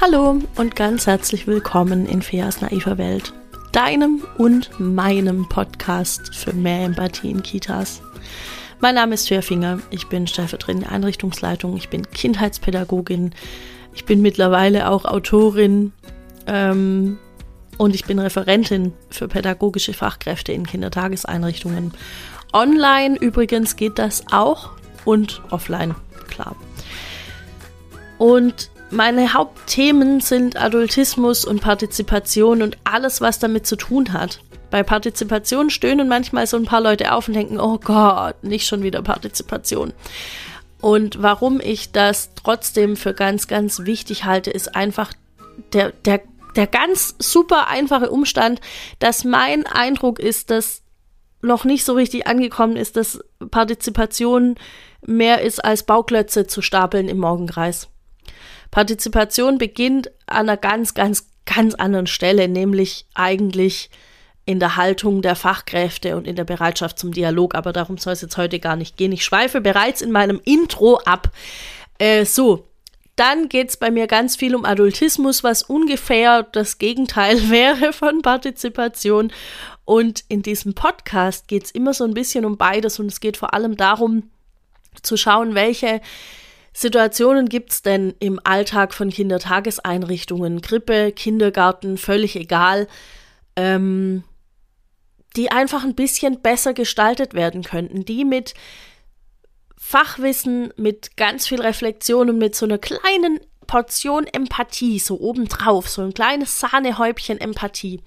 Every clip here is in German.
Hallo und ganz herzlich willkommen in Feas naiver Welt, deinem und meinem Podcast für mehr Empathie in Kitas. Mein Name ist Fea Finger, ich bin stellvertretende Einrichtungsleitung, ich bin Kindheitspädagogin, ich bin mittlerweile auch Autorin ähm, und ich bin Referentin für pädagogische Fachkräfte in Kindertageseinrichtungen. Online übrigens geht das auch und offline, klar. Und meine Hauptthemen sind Adultismus und Partizipation und alles, was damit zu tun hat. Bei Partizipation stöhnen manchmal so ein paar Leute auf und denken, oh Gott, nicht schon wieder Partizipation. Und warum ich das trotzdem für ganz, ganz wichtig halte, ist einfach der, der, der ganz super einfache Umstand, dass mein Eindruck ist, dass noch nicht so richtig angekommen ist, dass Partizipation mehr ist als Bauklötze zu stapeln im Morgenkreis. Partizipation beginnt an einer ganz, ganz, ganz anderen Stelle, nämlich eigentlich in der Haltung der Fachkräfte und in der Bereitschaft zum Dialog. Aber darum soll es jetzt heute gar nicht gehen. Ich schweife bereits in meinem Intro ab. Äh, so, dann geht es bei mir ganz viel um Adultismus, was ungefähr das Gegenteil wäre von Partizipation. Und in diesem Podcast geht es immer so ein bisschen um beides und es geht vor allem darum, zu schauen, welche Situationen gibt es denn im Alltag von Kindertageseinrichtungen, Krippe, Kindergarten, völlig egal, ähm, die einfach ein bisschen besser gestaltet werden könnten, die mit Fachwissen, mit ganz viel Reflexion und mit so einer kleinen Portion Empathie, so obendrauf, so ein kleines Sahnehäubchen Empathie,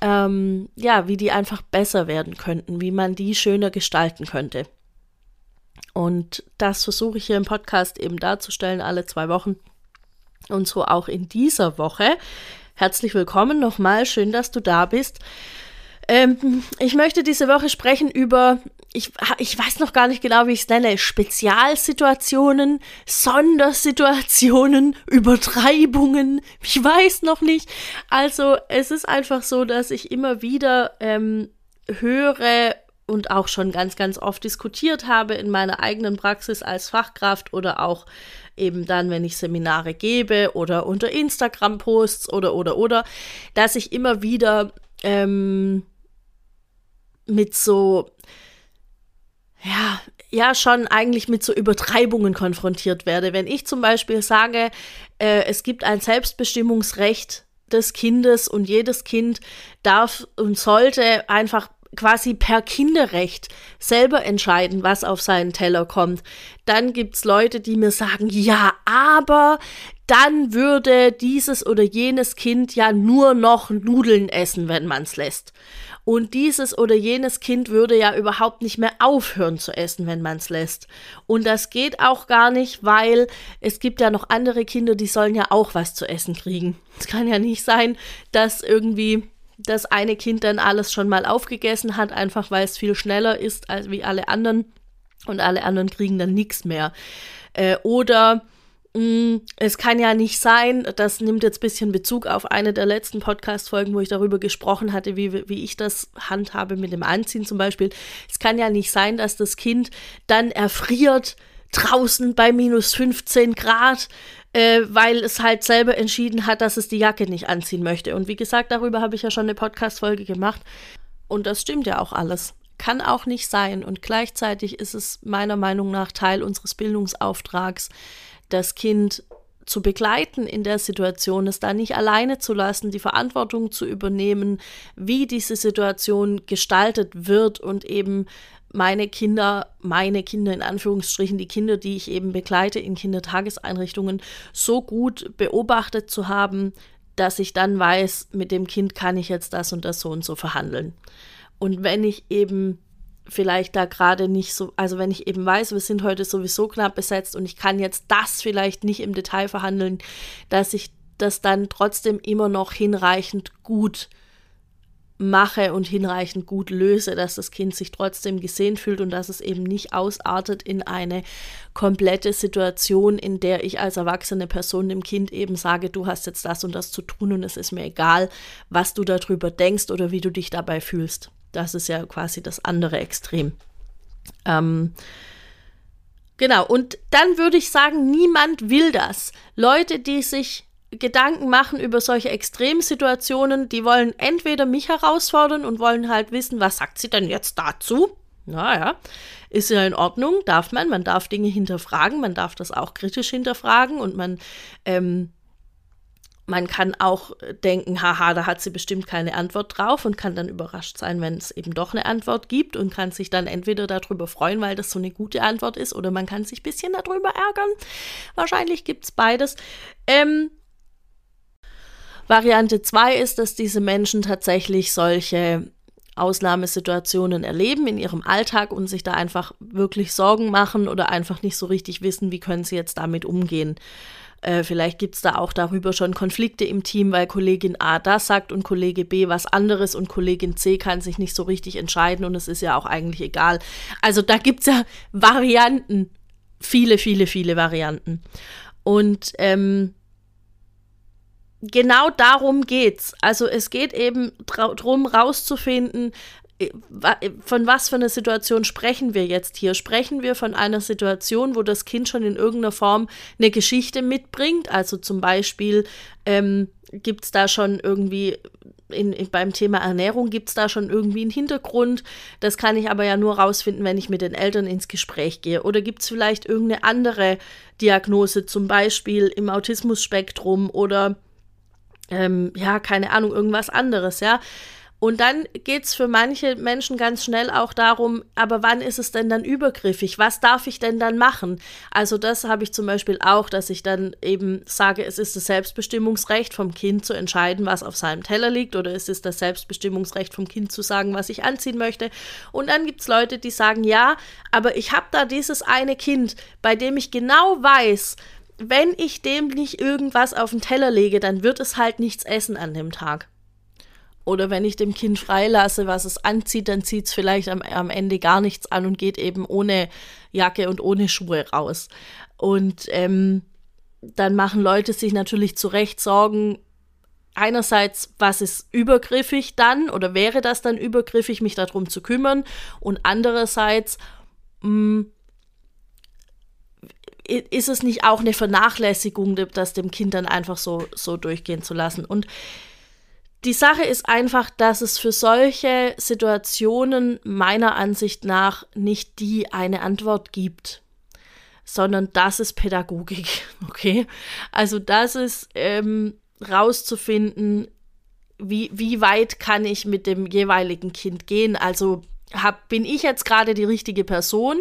ähm, ja, wie die einfach besser werden könnten, wie man die schöner gestalten könnte. Und das versuche ich hier im Podcast eben darzustellen, alle zwei Wochen. Und so auch in dieser Woche. Herzlich willkommen nochmal, schön, dass du da bist. Ähm, ich möchte diese Woche sprechen über, ich, ich weiß noch gar nicht genau, wie ich es nenne, Spezialsituationen, Sondersituationen, Übertreibungen, ich weiß noch nicht. Also es ist einfach so, dass ich immer wieder ähm, höre und auch schon ganz, ganz oft diskutiert habe in meiner eigenen Praxis als Fachkraft oder auch eben dann, wenn ich Seminare gebe oder unter Instagram-Posts oder, oder, oder, dass ich immer wieder ähm, mit so, ja, ja, schon eigentlich mit so Übertreibungen konfrontiert werde. Wenn ich zum Beispiel sage, äh, es gibt ein Selbstbestimmungsrecht des Kindes und jedes Kind darf und sollte einfach quasi per Kinderrecht selber entscheiden, was auf seinen Teller kommt. Dann gibt's Leute, die mir sagen, ja, aber dann würde dieses oder jenes Kind ja nur noch Nudeln essen, wenn man's lässt. Und dieses oder jenes Kind würde ja überhaupt nicht mehr aufhören zu essen, wenn man's lässt. Und das geht auch gar nicht, weil es gibt ja noch andere Kinder, die sollen ja auch was zu essen kriegen. Es kann ja nicht sein, dass irgendwie das eine Kind dann alles schon mal aufgegessen hat, einfach weil es viel schneller ist als wie alle anderen und alle anderen kriegen dann nichts mehr. Äh, oder mh, mm, es kann ja nicht sein, das nimmt jetzt ein bisschen Bezug auf eine der letzten Podcast-Folgen, wo ich darüber gesprochen hatte, wie, wie ich das handhabe mit dem Anziehen zum Beispiel. Es kann ja nicht sein, dass das Kind dann erfriert draußen bei minus 15 Grad äh, weil es halt selber entschieden hat, dass es die Jacke nicht anziehen möchte. Und wie gesagt, darüber habe ich ja schon eine Podcast-Folge gemacht. Und das stimmt ja auch alles. Kann auch nicht sein. Und gleichzeitig ist es meiner Meinung nach Teil unseres Bildungsauftrags, das Kind zu begleiten in der Situation, es da nicht alleine zu lassen, die Verantwortung zu übernehmen, wie diese Situation gestaltet wird und eben meine Kinder, meine Kinder in Anführungsstrichen, die Kinder, die ich eben begleite in Kindertageseinrichtungen, so gut beobachtet zu haben, dass ich dann weiß, mit dem Kind kann ich jetzt das und das so und so verhandeln. Und wenn ich eben vielleicht da gerade nicht so, also wenn ich eben weiß, wir sind heute sowieso knapp besetzt und ich kann jetzt das vielleicht nicht im Detail verhandeln, dass ich das dann trotzdem immer noch hinreichend gut mache und hinreichend gut löse, dass das Kind sich trotzdem gesehen fühlt und dass es eben nicht ausartet in eine komplette Situation, in der ich als erwachsene Person dem Kind eben sage, du hast jetzt das und das zu tun und es ist mir egal, was du darüber denkst oder wie du dich dabei fühlst. Das ist ja quasi das andere Extrem. Ähm, genau, und dann würde ich sagen, niemand will das. Leute, die sich Gedanken machen über solche Extremsituationen, die wollen entweder mich herausfordern und wollen halt wissen, was sagt sie denn jetzt dazu? Naja, ist ja in Ordnung, darf man, man darf Dinge hinterfragen, man darf das auch kritisch hinterfragen und man ähm, man kann auch denken, haha, da hat sie bestimmt keine Antwort drauf und kann dann überrascht sein, wenn es eben doch eine Antwort gibt und kann sich dann entweder darüber freuen, weil das so eine gute Antwort ist, oder man kann sich ein bisschen darüber ärgern. Wahrscheinlich gibt es beides. Ähm, Variante 2 ist, dass diese Menschen tatsächlich solche Ausnahmesituationen erleben in ihrem Alltag und sich da einfach wirklich Sorgen machen oder einfach nicht so richtig wissen, wie können sie jetzt damit umgehen. Äh, vielleicht gibt es da auch darüber schon Konflikte im Team, weil Kollegin A das sagt und Kollege B was anderes und Kollegin C kann sich nicht so richtig entscheiden und es ist ja auch eigentlich egal. Also da gibt es ja Varianten, viele, viele, viele Varianten. Und ähm, genau darum geht's. Also es geht eben darum, rauszufinden, äh, äh, von was für einer Situation sprechen wir jetzt hier? Sprechen wir von einer Situation, wo das Kind schon in irgendeiner Form eine Geschichte mitbringt? Also zum Beispiel ähm, gibt es da schon irgendwie in, in, beim Thema Ernährung gibt es da schon irgendwie einen Hintergrund. Das kann ich aber ja nur rausfinden, wenn ich mit den Eltern ins Gespräch gehe. Oder gibt es vielleicht irgendeine andere Diagnose, zum Beispiel im Autismusspektrum oder ähm, ja, keine Ahnung, irgendwas anderes, ja. Und dann geht es für manche Menschen ganz schnell auch darum, aber wann ist es denn dann übergriffig? Was darf ich denn dann machen? Also das habe ich zum Beispiel auch, dass ich dann eben sage, es ist das Selbstbestimmungsrecht vom Kind zu entscheiden, was auf seinem Teller liegt, oder es ist das Selbstbestimmungsrecht vom Kind zu sagen, was ich anziehen möchte. Und dann gibt es Leute, die sagen, ja, aber ich habe da dieses eine Kind, bei dem ich genau weiß, wenn ich dem nicht irgendwas auf den Teller lege, dann wird es halt nichts essen an dem Tag. Oder wenn ich dem Kind freilasse, was es anzieht, dann zieht es vielleicht am, am Ende gar nichts an und geht eben ohne Jacke und ohne Schuhe raus. Und ähm, dann machen Leute sich natürlich zu Recht Sorgen, einerseits, was ist übergriffig dann oder wäre das dann übergriffig, mich darum zu kümmern und andererseits, mh, mm, ist es nicht auch eine Vernachlässigung, das dem Kind dann einfach so, so durchgehen zu lassen? Und die Sache ist einfach, dass es für solche Situationen meiner Ansicht nach nicht die eine Antwort gibt, sondern das ist Pädagogik, okay? Also das ist ähm, rauszufinden, wie, wie weit kann ich mit dem jeweiligen Kind gehen. Also hab, bin ich jetzt gerade die richtige Person?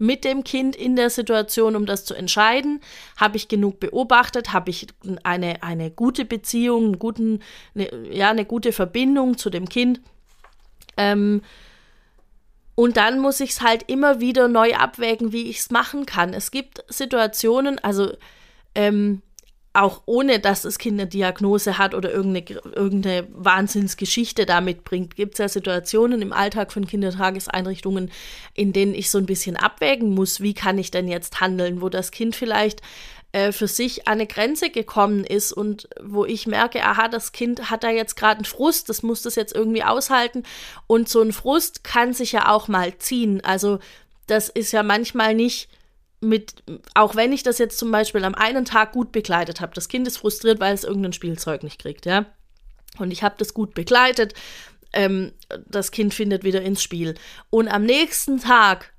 Mit dem Kind in der Situation, um das zu entscheiden? Habe ich genug beobachtet? Habe ich eine, eine gute Beziehung, einen guten, eine, ja, eine gute Verbindung zu dem Kind? Ähm, und dann muss ich es halt immer wieder neu abwägen, wie ich es machen kann. Es gibt Situationen, also ähm, auch ohne dass das Kind eine Diagnose hat oder irgendeine, irgendeine Wahnsinnsgeschichte damit bringt, gibt es ja Situationen im Alltag von Kindertageseinrichtungen, in denen ich so ein bisschen abwägen muss, wie kann ich denn jetzt handeln, wo das Kind vielleicht äh, für sich an eine Grenze gekommen ist und wo ich merke, aha, das Kind hat da jetzt gerade einen Frust, das muss das jetzt irgendwie aushalten und so ein Frust kann sich ja auch mal ziehen. Also das ist ja manchmal nicht mit, auch wenn ich das jetzt zum Beispiel am einen Tag gut begleitet habe, das Kind ist frustriert, weil es irgendein Spielzeug nicht kriegt, ja. Und ich habe das gut begleitet, ähm, das Kind findet wieder ins Spiel. Und am nächsten Tag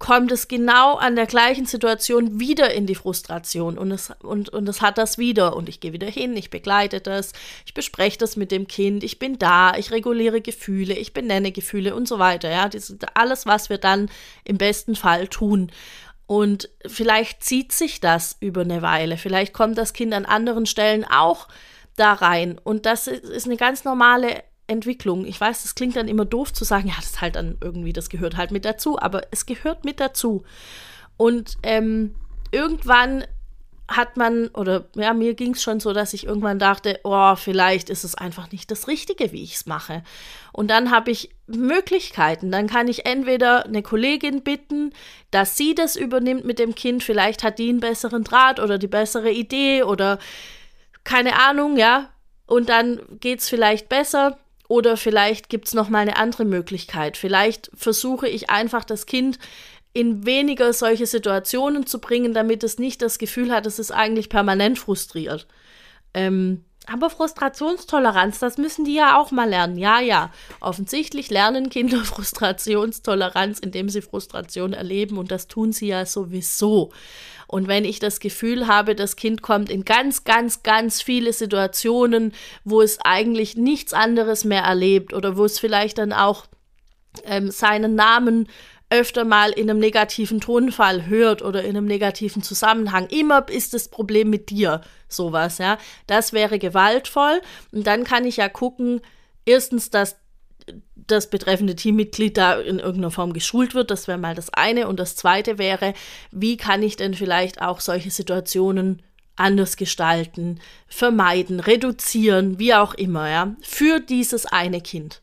kommt es genau an der gleichen Situation wieder in die Frustration und es, und, und es hat das wieder und ich gehe wieder hin, ich begleite das, ich bespreche das mit dem Kind, ich bin da, ich reguliere Gefühle, ich benenne Gefühle und so weiter, ja, das ist alles, was wir dann im besten Fall tun. Und vielleicht zieht sich das über eine Weile. Vielleicht kommt das Kind an anderen Stellen auch da rein. Und das ist eine ganz normale Entwicklung. Ich weiß, das klingt dann immer doof zu sagen, ja, das ist halt dann irgendwie, das gehört halt mit dazu, aber es gehört mit dazu. Und ähm, irgendwann hat man, oder ja, mir ging es schon so, dass ich irgendwann dachte, oh, vielleicht ist es einfach nicht das Richtige, wie ich es mache. Und dann habe ich Möglichkeiten. Dann kann ich entweder eine Kollegin bitten, dass sie das übernimmt mit dem Kind. Vielleicht hat die einen besseren Draht oder die bessere Idee oder keine Ahnung, ja. Und dann geht es vielleicht besser. Oder vielleicht gibt es nochmal eine andere Möglichkeit. Vielleicht versuche ich einfach das Kind in weniger solche Situationen zu bringen, damit es nicht das Gefühl hat, es ist eigentlich permanent frustriert. Ähm, aber Frustrationstoleranz, das müssen die ja auch mal lernen. Ja, ja. Offensichtlich lernen Kinder Frustrationstoleranz, indem sie Frustration erleben und das tun sie ja sowieso. Und wenn ich das Gefühl habe, das Kind kommt in ganz, ganz, ganz viele Situationen, wo es eigentlich nichts anderes mehr erlebt oder wo es vielleicht dann auch ähm, seinen Namen öfter mal in einem negativen Tonfall hört oder in einem negativen Zusammenhang. Immer ist das Problem mit dir, sowas, ja. Das wäre gewaltvoll. Und dann kann ich ja gucken, erstens, dass das betreffende Teammitglied da in irgendeiner Form geschult wird. Das wäre mal das eine. Und das zweite wäre, wie kann ich denn vielleicht auch solche Situationen anders gestalten, vermeiden, reduzieren, wie auch immer, ja, für dieses eine Kind.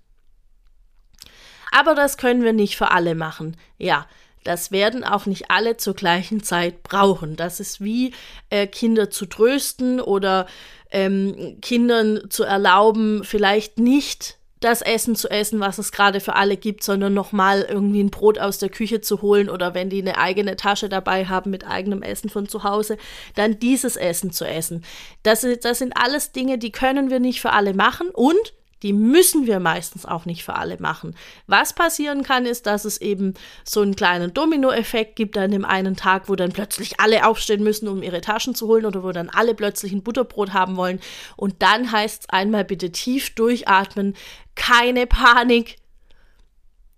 Aber das können wir nicht für alle machen. Ja, das werden auch nicht alle zur gleichen Zeit brauchen. Das ist wie äh, Kinder zu trösten oder ähm, Kindern zu erlauben, vielleicht nicht das Essen zu essen, was es gerade für alle gibt, sondern nochmal irgendwie ein Brot aus der Küche zu holen oder wenn die eine eigene Tasche dabei haben mit eigenem Essen von zu Hause, dann dieses Essen zu essen. Das, das sind alles Dinge, die können wir nicht für alle machen und die müssen wir meistens auch nicht für alle machen. Was passieren kann, ist, dass es eben so einen kleinen Dominoeffekt gibt an dem einen Tag, wo dann plötzlich alle aufstehen müssen, um ihre Taschen zu holen oder wo dann alle plötzlich ein Butterbrot haben wollen. Und dann heißt es einmal bitte tief durchatmen, keine Panik,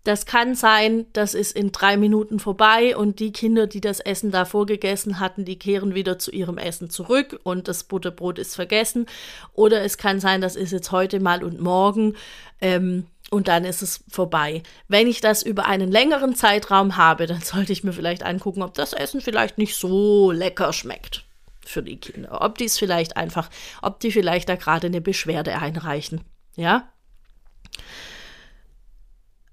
das kann sein, das ist in drei Minuten vorbei und die Kinder, die das Essen davor gegessen hatten, die kehren wieder zu ihrem Essen zurück und das Butterbrot ist vergessen. Oder es kann sein, das ist jetzt heute mal und morgen ähm, und dann ist es vorbei. Wenn ich das über einen längeren Zeitraum habe, dann sollte ich mir vielleicht angucken, ob das Essen vielleicht nicht so lecker schmeckt für die Kinder. Ob die es vielleicht einfach, ob die vielleicht da gerade eine Beschwerde einreichen. Ja?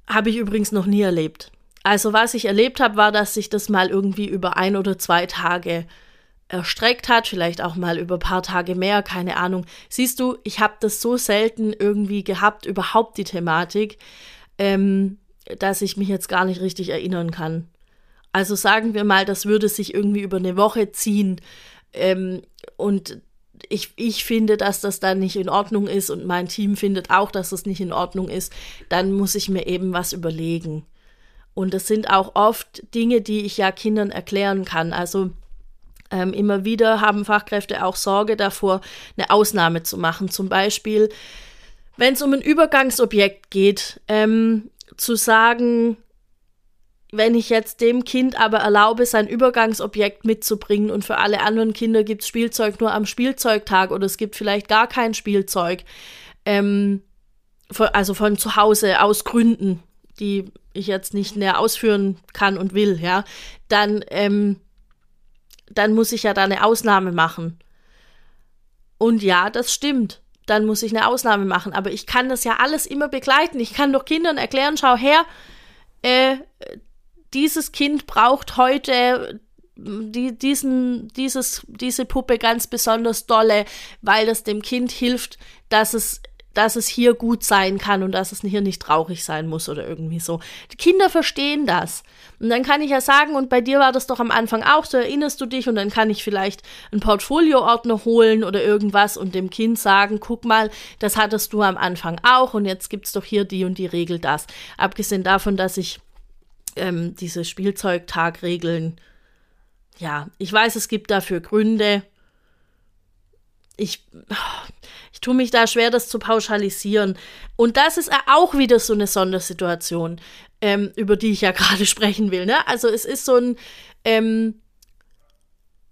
Habe ich übrigens noch nie erlebt. Also was ich erlebt habe, war, dass sich das mal irgendwie über ein oder zwei Tage erstreckt hat, vielleicht auch mal über ein paar Tage mehr, keine Ahnung. Siehst du, ich habe das so selten irgendwie gehabt, überhaupt die Thematik, ähm, dass ich mich jetzt gar nicht richtig erinnern kann. Also sagen wir mal, das würde sich irgendwie über eine Woche ziehen ähm, und ich, ich finde, dass das dann nicht in Ordnung ist und mein Team findet auch, dass das nicht in Ordnung ist, dann muss ich mir eben was überlegen. Und das sind auch oft Dinge, die ich ja Kindern erklären kann. Also ähm, immer wieder haben Fachkräfte auch Sorge davor, eine Ausnahme zu machen. Zum Beispiel, wenn es um ein Übergangsobjekt geht, ähm, zu sagen, wenn ich jetzt dem Kind aber erlaube, sein Übergangsobjekt mitzubringen und für alle anderen Kinder gibt es Spielzeug nur am Spielzeugtag oder es gibt vielleicht gar kein Spielzeug, ähm, von, also von zu Hause aus Gründen, die ich jetzt nicht näher ausführen kann und will, ja, dann, ähm, dann muss ich ja da eine Ausnahme machen. Und ja, das stimmt. Dann muss ich eine Ausnahme machen. Aber ich kann das ja alles immer begleiten. Ich kann doch Kindern erklären, schau her, äh, dieses Kind braucht heute die, diesen, dieses, diese Puppe ganz besonders dolle, weil das dem Kind hilft, dass es dass es hier gut sein kann und dass es hier nicht traurig sein muss oder irgendwie so. Die Kinder verstehen das. Und dann kann ich ja sagen, und bei dir war das doch am Anfang auch, so erinnerst du dich, und dann kann ich vielleicht einen Portfolioordner holen oder irgendwas und dem Kind sagen, guck mal, das hattest du am Anfang auch und jetzt gibt es doch hier die und die Regel das. Abgesehen davon, dass ich ähm, diese Spielzeugtagregeln, ja, ich weiß, es gibt dafür Gründe. Ich, ich tue mich da schwer, das zu pauschalisieren. Und das ist auch wieder so eine Sondersituation, ähm, über die ich ja gerade sprechen will. Ne? Also es ist so ein, ähm,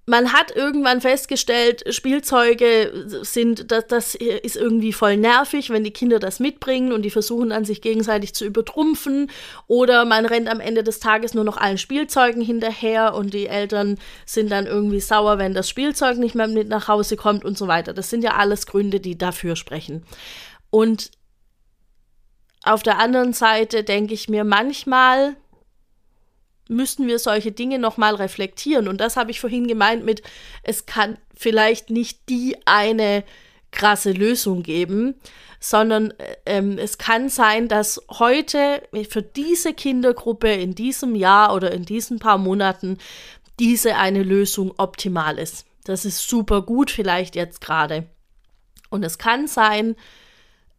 man hat irgendwann festgestellt, Spielzeuge sind, das, das ist irgendwie voll nervig, wenn die Kinder das mitbringen und die versuchen dann sich gegenseitig zu übertrumpfen. Oder man rennt am Ende des Tages nur noch allen Spielzeugen hinterher und die Eltern sind dann irgendwie sauer, wenn das Spielzeug nicht mehr mit nach Hause kommt und so weiter. Das sind ja alles Gründe, die dafür sprechen. Und auf der anderen Seite denke ich mir manchmal, müssten wir solche Dinge nochmal reflektieren. Und das habe ich vorhin gemeint mit, es kann vielleicht nicht die eine krasse Lösung geben, sondern ähm, es kann sein, dass heute für diese Kindergruppe in diesem Jahr oder in diesen paar Monaten diese eine Lösung optimal ist. Das ist super gut vielleicht jetzt gerade. Und es kann sein,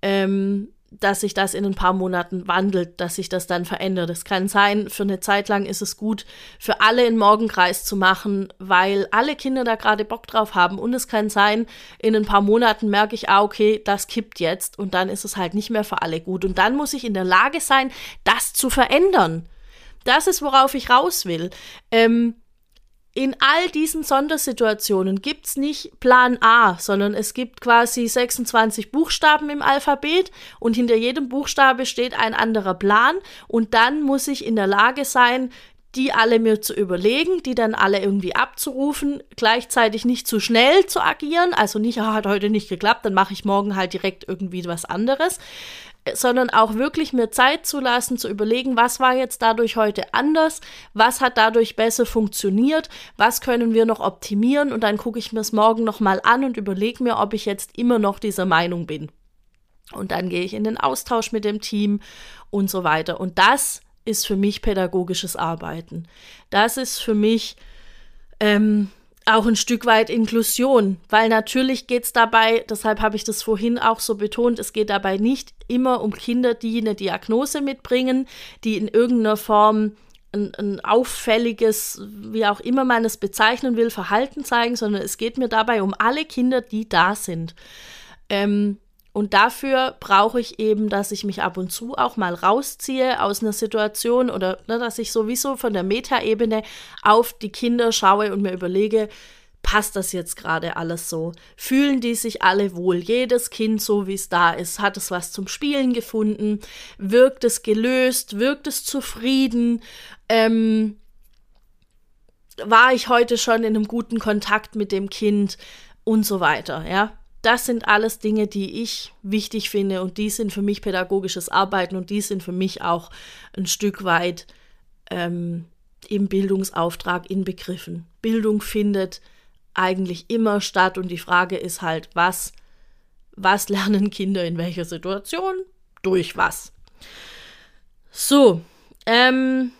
ähm, dass sich das in ein paar Monaten wandelt, dass sich das dann verändert. Es kann sein, für eine Zeit lang ist es gut, für alle einen Morgenkreis zu machen, weil alle Kinder da gerade Bock drauf haben. Und es kann sein, in ein paar Monaten merke ich, ah, okay, das kippt jetzt und dann ist es halt nicht mehr für alle gut. Und dann muss ich in der Lage sein, das zu verändern. Das ist, worauf ich raus will. Ähm, in all diesen Sondersituationen gibt es nicht Plan A, sondern es gibt quasi 26 Buchstaben im Alphabet und hinter jedem Buchstabe steht ein anderer Plan und dann muss ich in der Lage sein, die alle mir zu überlegen, die dann alle irgendwie abzurufen, gleichzeitig nicht zu schnell zu agieren, also nicht, ah, hat heute nicht geklappt, dann mache ich morgen halt direkt irgendwie was anderes, sondern auch wirklich mir Zeit zu lassen, zu überlegen, was war jetzt dadurch heute anders, was hat dadurch besser funktioniert, was können wir noch optimieren und dann gucke ich mir es morgen nochmal an und überlege mir, ob ich jetzt immer noch dieser Meinung bin. Und dann gehe ich in den Austausch mit dem Team und so weiter. Und das ist für mich pädagogisches Arbeiten. Das ist für mich ähm, auch ein Stück weit Inklusion, weil natürlich geht es dabei, deshalb habe ich das vorhin auch so betont, es geht dabei nicht immer um Kinder, die eine Diagnose mitbringen, die in irgendeiner Form ein, ein auffälliges, wie auch immer man es bezeichnen will, Verhalten zeigen, sondern es geht mir dabei um alle Kinder, die da sind. Ähm, und dafür brauche ich eben, dass ich mich ab und zu auch mal rausziehe aus einer Situation oder ne, dass ich sowieso von der Metaebene auf die Kinder schaue und mir überlege, passt das jetzt gerade alles so? Fühlen die sich alle wohl? Jedes Kind so, wie es da ist, hat es was zum Spielen gefunden? Wirkt es gelöst? Wirkt es zufrieden? Ähm, war ich heute schon in einem guten Kontakt mit dem Kind? Und so weiter, ja das sind alles Dinge, die ich wichtig finde und die sind für mich pädagogisches Arbeiten und die sind für mich auch ein Stück weit ähm, im Bildungsauftrag inbegriffen. Bildung findet eigentlich immer statt und die Frage ist halt, was, was lernen Kinder in welcher Situation? Durch was? So, ähm,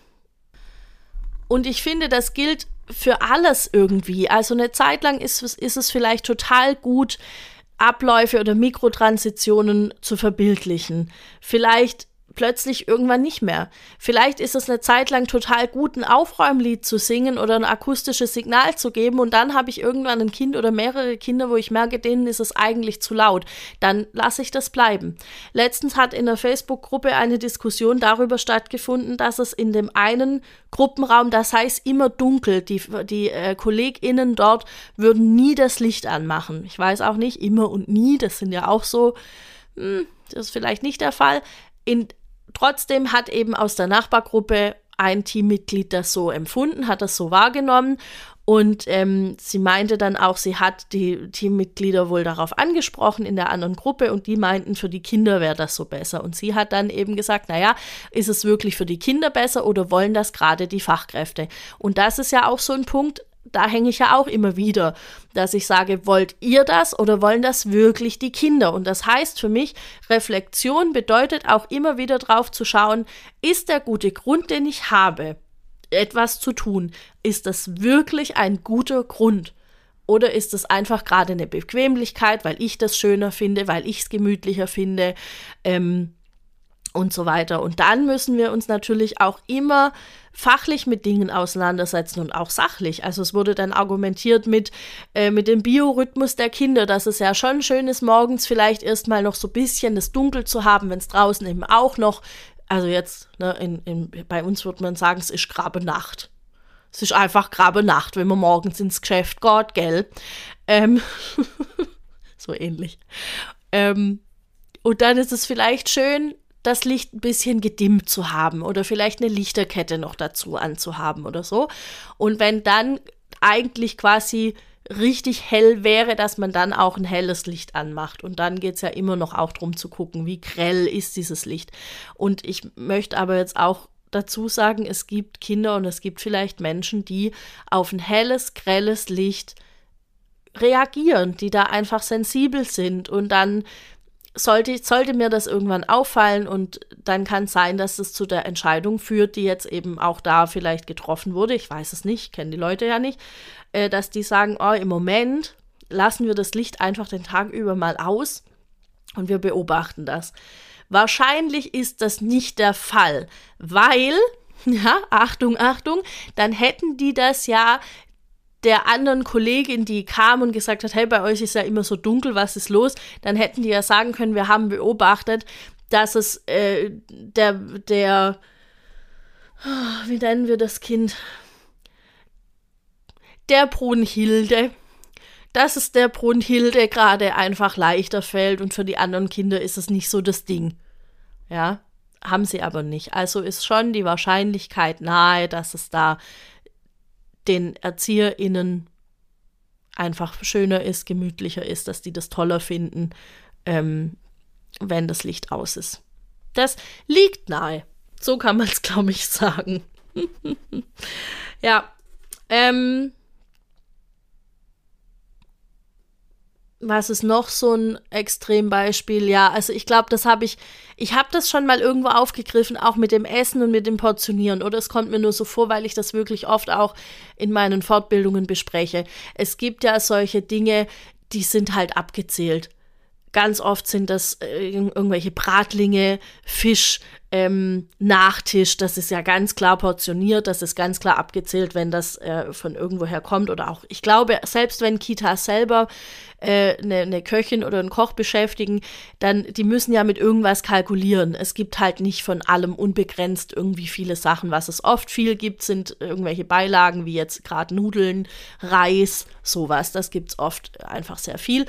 und ich finde, das gilt für alles irgendwie. Also eine Zeit lang ist, ist es vielleicht total gut, Abläufe oder Mikrotransitionen zu verbildlichen. Vielleicht plötzlich irgendwann nicht mehr. Vielleicht ist es eine Zeit lang total gut, ein Aufräumlied zu singen oder ein akustisches Signal zu geben und dann habe ich irgendwann ein Kind oder mehrere Kinder, wo ich merke, denen ist es eigentlich zu laut. Dann lasse ich das bleiben. Letztens hat in der Facebook-Gruppe eine Diskussion darüber stattgefunden, dass es in dem einen Gruppenraum, das heißt immer dunkel, die, die äh, KollegInnen dort würden nie das Licht anmachen. Ich weiß auch nicht, immer und nie, das sind ja auch so, hm, das ist vielleicht nicht der Fall. In Trotzdem hat eben aus der Nachbargruppe ein Teammitglied das so empfunden, hat das so wahrgenommen und ähm, sie meinte dann auch, sie hat die Teammitglieder wohl darauf angesprochen in der anderen Gruppe und die meinten, für die Kinder wäre das so besser. Und sie hat dann eben gesagt, naja, ist es wirklich für die Kinder besser oder wollen das gerade die Fachkräfte? Und das ist ja auch so ein Punkt, da hänge ich ja auch immer wieder, dass ich sage, wollt ihr das oder wollen das wirklich die Kinder? Und das heißt für mich, Reflexion bedeutet auch immer wieder drauf zu schauen, ist der gute Grund, den ich habe, etwas zu tun, ist das wirklich ein guter Grund? Oder ist es einfach gerade eine Bequemlichkeit, weil ich das schöner finde, weil ich es gemütlicher finde ähm, und so weiter. Und dann müssen wir uns natürlich auch immer fachlich mit Dingen auseinandersetzen und auch sachlich. Also es wurde dann argumentiert mit, äh, mit dem Biorhythmus der Kinder, dass es ja schon schön ist, morgens vielleicht erstmal noch so ein bisschen das Dunkel zu haben, wenn es draußen eben auch noch, also jetzt, ne, in, in, bei uns würde man sagen, es ist grabe Nacht. Es ist einfach grabe Nacht, wenn man morgens ins Geschäft geht, gell? Ähm, so ähnlich. Ähm, und dann ist es vielleicht schön, das Licht ein bisschen gedimmt zu haben oder vielleicht eine Lichterkette noch dazu anzuhaben oder so. Und wenn dann eigentlich quasi richtig hell wäre, dass man dann auch ein helles Licht anmacht. Und dann geht es ja immer noch auch darum zu gucken, wie grell ist dieses Licht. Und ich möchte aber jetzt auch dazu sagen, es gibt Kinder und es gibt vielleicht Menschen, die auf ein helles, grelles Licht reagieren, die da einfach sensibel sind und dann sollte, sollte mir das irgendwann auffallen und dann kann es sein, dass es zu der Entscheidung führt, die jetzt eben auch da vielleicht getroffen wurde. Ich weiß es nicht, kenne die Leute ja nicht, äh, dass die sagen, oh, im Moment lassen wir das Licht einfach den Tag über mal aus und wir beobachten das. Wahrscheinlich ist das nicht der Fall, weil, ja, Achtung, Achtung, dann hätten die das ja der anderen Kollegin, die kam und gesagt hat, hey, bei euch ist ja immer so dunkel, was ist los? Dann hätten die ja sagen können, wir haben beobachtet, dass es äh, der, der, wie nennen wir das Kind? Der Brunhilde, dass es der Brunhilde gerade einfach leichter fällt und für die anderen Kinder ist es nicht so das Ding. Ja, haben sie aber nicht. Also ist schon die Wahrscheinlichkeit nahe, dass es da den ErzieherInnen einfach schöner ist, gemütlicher ist, dass die das toller finden, ähm, wenn das Licht aus ist. Das liegt nahe. So kann man es, glaube ich, sagen. ja. Ähm, was ist noch so ein Extrembeispiel? Ja, also ich glaube, das habe ich, ich habe das schon mal irgendwo aufgegriffen, auch mit dem Essen und mit dem Portionieren. Oder es kommt mir nur so vor, weil ich das wirklich oft auch in meinen Fortbildungen bespreche. Es gibt ja solche Dinge, die sind halt abgezählt. Ganz oft sind das äh, irgendwelche Bratlinge, Fisch, ähm, Nachtisch. Das ist ja ganz klar portioniert, das ist ganz klar abgezählt, wenn das äh, von irgendwoher kommt. Oder auch, ich glaube, selbst wenn Kita selber eine äh, ne, ne Köchin oder einen Koch beschäftigen, dann die müssen ja mit irgendwas kalkulieren. Es gibt halt nicht von allem unbegrenzt irgendwie viele Sachen. Was es oft viel gibt, sind irgendwelche Beilagen, wie jetzt gerade Nudeln, Reis, sowas. Das gibt es oft einfach sehr viel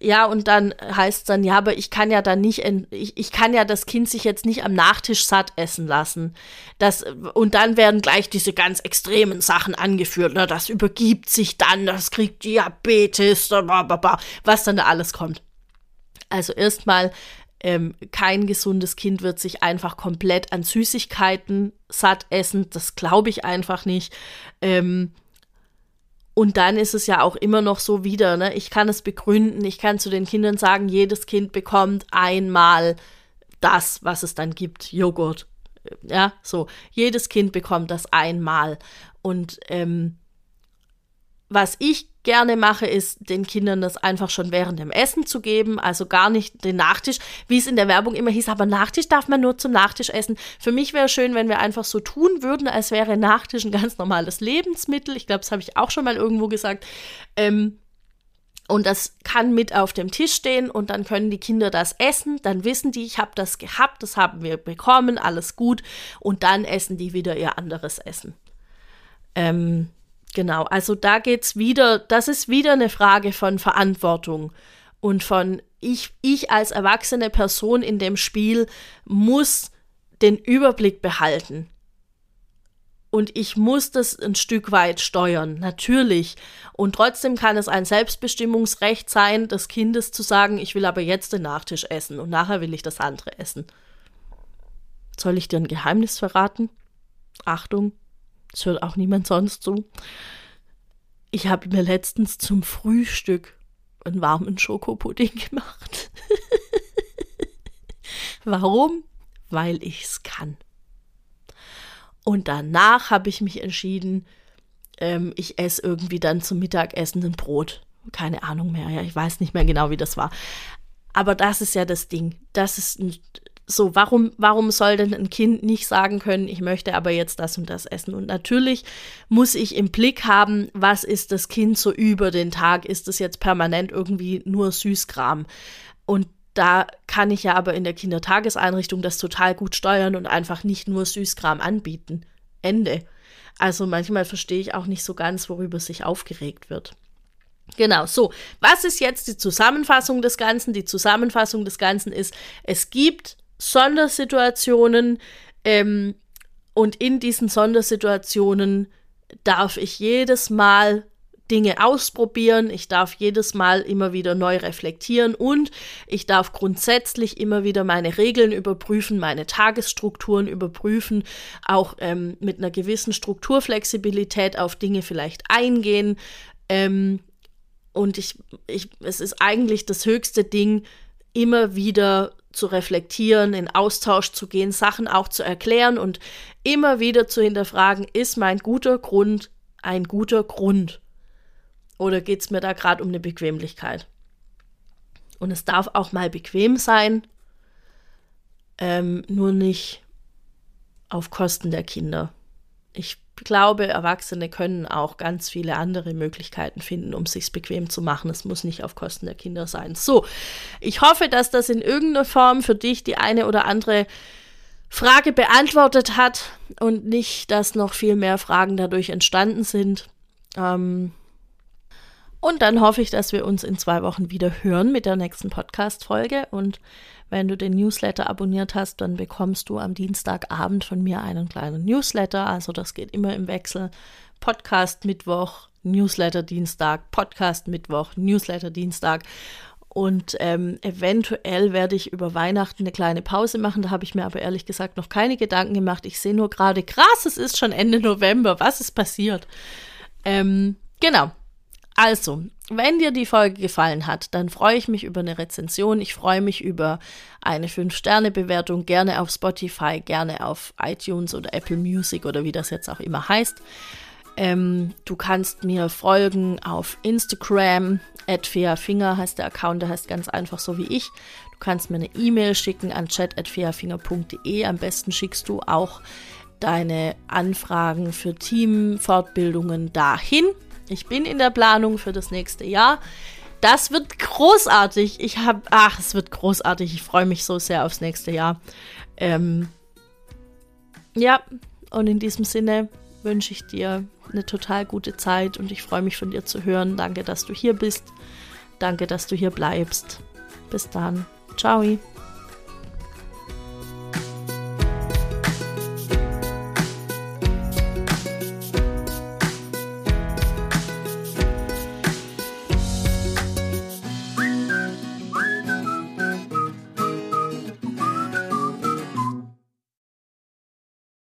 ja, und dann heißt es dann, ja, aber ich kann ja dann nicht, ich, ich kann ja das Kind sich jetzt nicht am Nachtisch satt essen lassen. Das, und dann werden gleich diese ganz extremen Sachen angeführt. Ne? Das übergibt sich dann, das kriegt Diabetes, was dann da alles kommt. Also erstmal, ähm, kein gesundes Kind wird sich einfach komplett an Süßigkeiten satt essen. Das glaube ich einfach nicht. Ähm, und dann ist es ja auch immer noch so wieder, ne? Ich kann es begründen, ich kann zu den Kindern sagen, jedes Kind bekommt einmal das, was es dann gibt, Joghurt. Ja, so. Jedes Kind bekommt das einmal. Und ähm, was ich gerne mache, ist, den Kindern das einfach schon während dem Essen zu geben, also gar nicht den Nachtisch, wie es in der Werbung immer hieß, aber Nachtisch darf man nur zum Nachtisch essen. Für mich wäre schön, wenn wir einfach so tun würden, als wäre Nachtisch ein ganz normales Lebensmittel. Ich glaube, das habe ich auch schon mal irgendwo gesagt. Ähm, und das kann mit auf dem Tisch stehen und dann können die Kinder das essen. Dann wissen die, ich habe das gehabt, das haben wir bekommen, alles gut. Und dann essen die wieder ihr anderes Essen. Ähm, Genau, also da geht's wieder, das ist wieder eine Frage von Verantwortung und von ich, ich als erwachsene Person in dem Spiel muss den Überblick behalten. Und ich muss das ein Stück weit steuern, natürlich. Und trotzdem kann es ein Selbstbestimmungsrecht sein, des Kindes zu sagen, ich will aber jetzt den Nachtisch essen und nachher will ich das andere essen. Soll ich dir ein Geheimnis verraten? Achtung, es hört auch niemand sonst zu. Ich habe mir letztens zum Frühstück einen warmen Schokopudding gemacht. Warum? Weil ich es kann. Und danach habe ich mich entschieden, ähm, ich esse irgendwie dann zum Mittagessen ein Brot. Keine Ahnung mehr, ja, ich weiß nicht mehr genau, wie das war. Aber das ist ja das Ding. Das ist ein so, warum, warum soll denn ein Kind nicht sagen können, ich möchte aber jetzt das und das essen? Und natürlich muss ich im Blick haben, was ist das Kind so über den Tag? Ist es jetzt permanent irgendwie nur Süßkram? Und da kann ich ja aber in der Kindertageseinrichtung das total gut steuern und einfach nicht nur Süßkram anbieten. Ende. Also manchmal verstehe ich auch nicht so ganz, worüber sich aufgeregt wird. Genau, so. Was ist jetzt die Zusammenfassung des Ganzen? Die Zusammenfassung des Ganzen ist, es gibt Sondersituationen ähm, und in diesen Sondersituationen darf ich jedes Mal Dinge ausprobieren, ich darf jedes Mal immer wieder neu reflektieren und ich darf grundsätzlich immer wieder meine Regeln überprüfen, meine Tagesstrukturen überprüfen, auch ähm, mit einer gewissen Strukturflexibilität auf Dinge vielleicht eingehen. Ähm, und ich, ich, es ist eigentlich das höchste Ding, immer wieder zu reflektieren, in Austausch zu gehen, Sachen auch zu erklären und immer wieder zu hinterfragen, ist mein guter Grund ein guter Grund? oder geht es mir da gerade um eine Bequemlichkeit? Und es darf auch mal bequem sein, ähm, nur nicht auf Kosten der Kinder. Ich glaube, Erwachsene können auch ganz viele andere Möglichkeiten finden, um sich's bequem zu machen. Es muss nicht auf Kosten der Kinder sein. So, ich hoffe, dass das in irgendeiner Form für dich die eine oder andere Frage beantwortet hat und nicht, dass noch viel mehr Fragen dadurch entstanden sind. Ähm, und dann hoffe ich, dass wir uns in zwei Wochen wieder hören mit der nächsten Podcast-Folge. Und wenn du den Newsletter abonniert hast, dann bekommst du am Dienstagabend von mir einen kleinen Newsletter. Also das geht immer im Wechsel. Podcast Mittwoch, Newsletter Dienstag, Podcast Mittwoch, Newsletter Dienstag. Und ähm, eventuell werde ich über Weihnachten eine kleine Pause machen. Da habe ich mir aber ehrlich gesagt noch keine Gedanken gemacht. Ich sehe nur gerade, krass, es ist schon Ende November. Was ist passiert? Ähm, genau. Also, wenn dir die Folge gefallen hat, dann freue ich mich über eine Rezension. Ich freue mich über eine 5-Sterne-Bewertung, gerne auf Spotify, gerne auf iTunes oder Apple Music oder wie das jetzt auch immer heißt. Ähm, du kannst mir folgen auf Instagram, Finger heißt der Account, der heißt ganz einfach so wie ich. Du kannst mir eine E-Mail schicken an chat.fairfinger.de. Am besten schickst du auch deine Anfragen für Teamfortbildungen dahin. Ich bin in der Planung für das nächste Jahr. Das wird großartig. Ich habe, ach, es wird großartig. Ich freue mich so sehr aufs nächste Jahr. Ähm, ja, und in diesem Sinne wünsche ich dir eine total gute Zeit und ich freue mich von dir zu hören. Danke, dass du hier bist. Danke, dass du hier bleibst. Bis dann. Ciao.